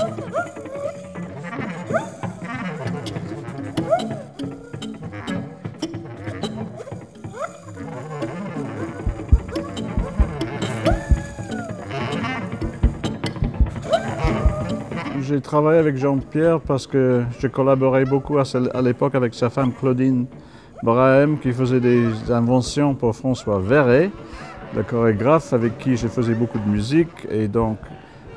Oh! J'ai travaillé avec Jean-Pierre parce que je collaborais beaucoup à, l'époque avec sa femme Claudine Braham qui faisait des inventions pour François Verret, le chorégraphe avec qui je faisais beaucoup de musique. Et donc,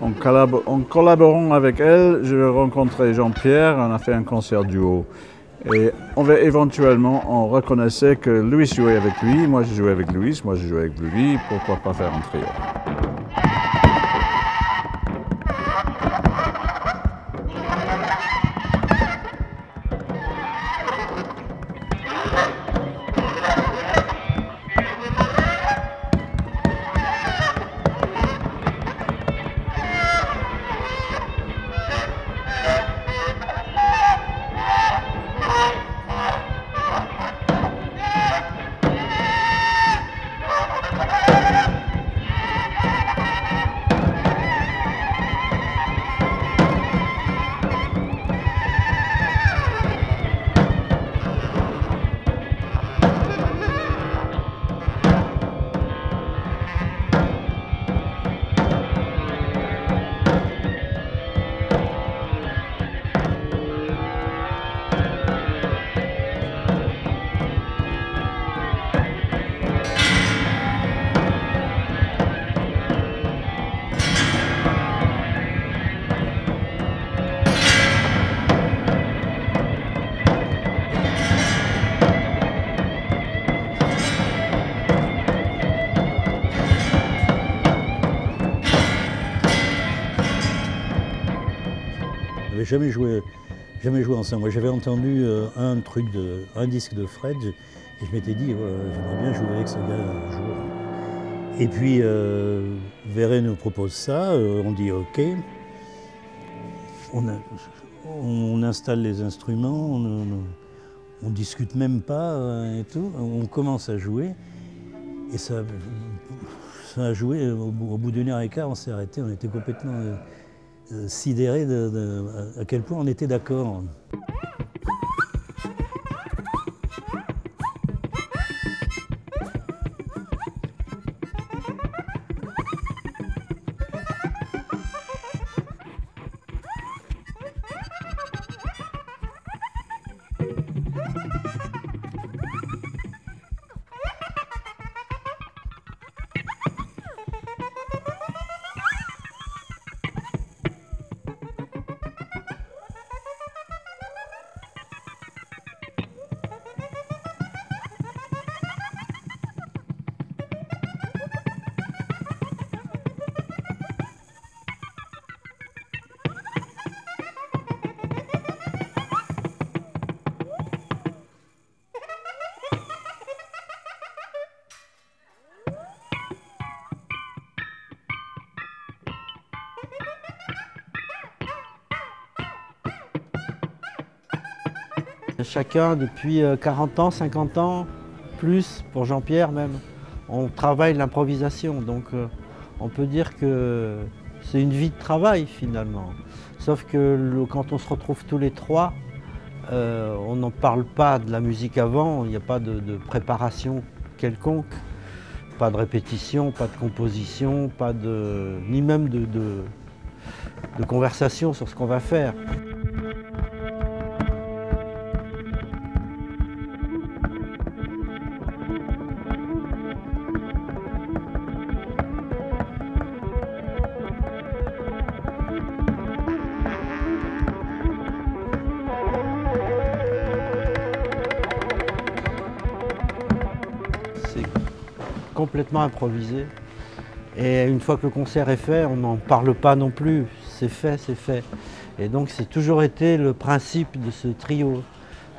en, collaborant avec elle, je rencontré Jean-Pierre, on a fait un concert duo. Et on va éventuellement, on reconnaissait que Louis jouait avec lui, moi je jouais avec Louis, moi je jouais avec lui, pourquoi pas faire un trio. Jamais joué, jamais joué ensemble. J'avais entendu euh, un truc un disque de Fred, et je m'étais dit, j'aimerais bien jouer avec ce gars un jour. Et puis, euh, Verret nous propose ça, euh, on dit OK. On, installe les instruments, on, ne discute même pas et tout. On commence à jouer, et ça, a joué. Au bout, d'une heure et quart, on s'est arrêté, on était complètement euh, sidéré de, à quel point on était d'accord. Chacun depuis 40 euh, ans, 50 ans, plus pour Jean-Pierre même, on travaille l'improvisation. Donc euh, on peut dire que c'est une vie de travail finalement. Sauf que quand on se retrouve tous les trois, euh, on n'en parle pas de la musique avant, il n'y a pas de, préparation quelconque, pas de répétition, pas de composition, pas de, ni même de, de conversation sur ce qu'on va faire. Complètement improvisé. Et une fois que le concert est fait, on n'en parle pas non plus. C'est fait, c'est fait. Et donc c'est toujours été le principe de ce trio.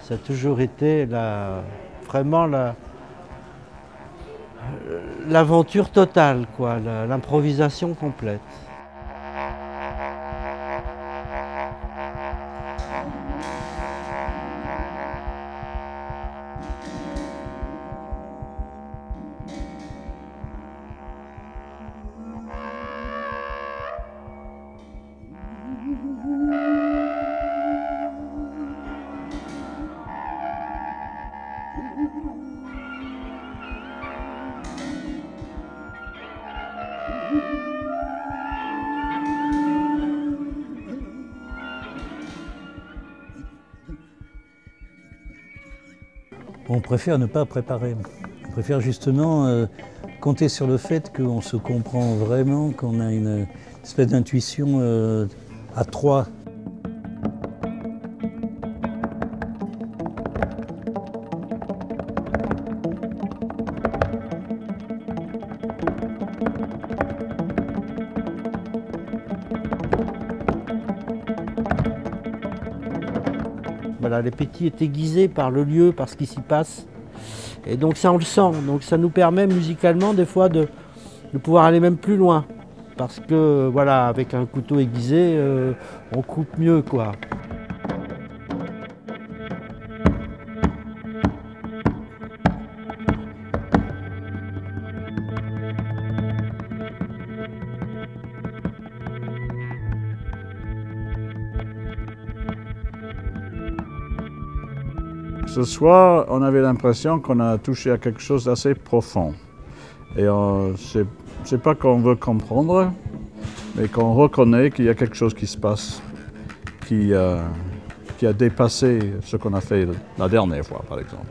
Ça a toujours été vraiment l'aventure totale, quoi, l'improvisation complète. On préfère ne pas préparer. On préfère justement euh, compter sur le fait qu'on se comprend vraiment, qu'on a une espèce d'intuition euh, à trois. Voilà, l'appétit est aiguisé par le lieu, par ce qui s'y passe. Et donc ça, on le sent. Donc ça nous permet musicalement des fois de, de pouvoir aller même plus loin. Parce que voilà, avec un couteau aiguisé, euh, on coupe mieux quoi. Ce soir, on avait l'impression qu'on a touché à quelque chose d'assez profond. Et euh, c'est c'est pas qu'on veut comprendre, mais qu'on reconnaît qu'il y a quelque chose qui se passe, qui, euh, qui a dépassé ce qu'on a fait la dernière fois, par exemple.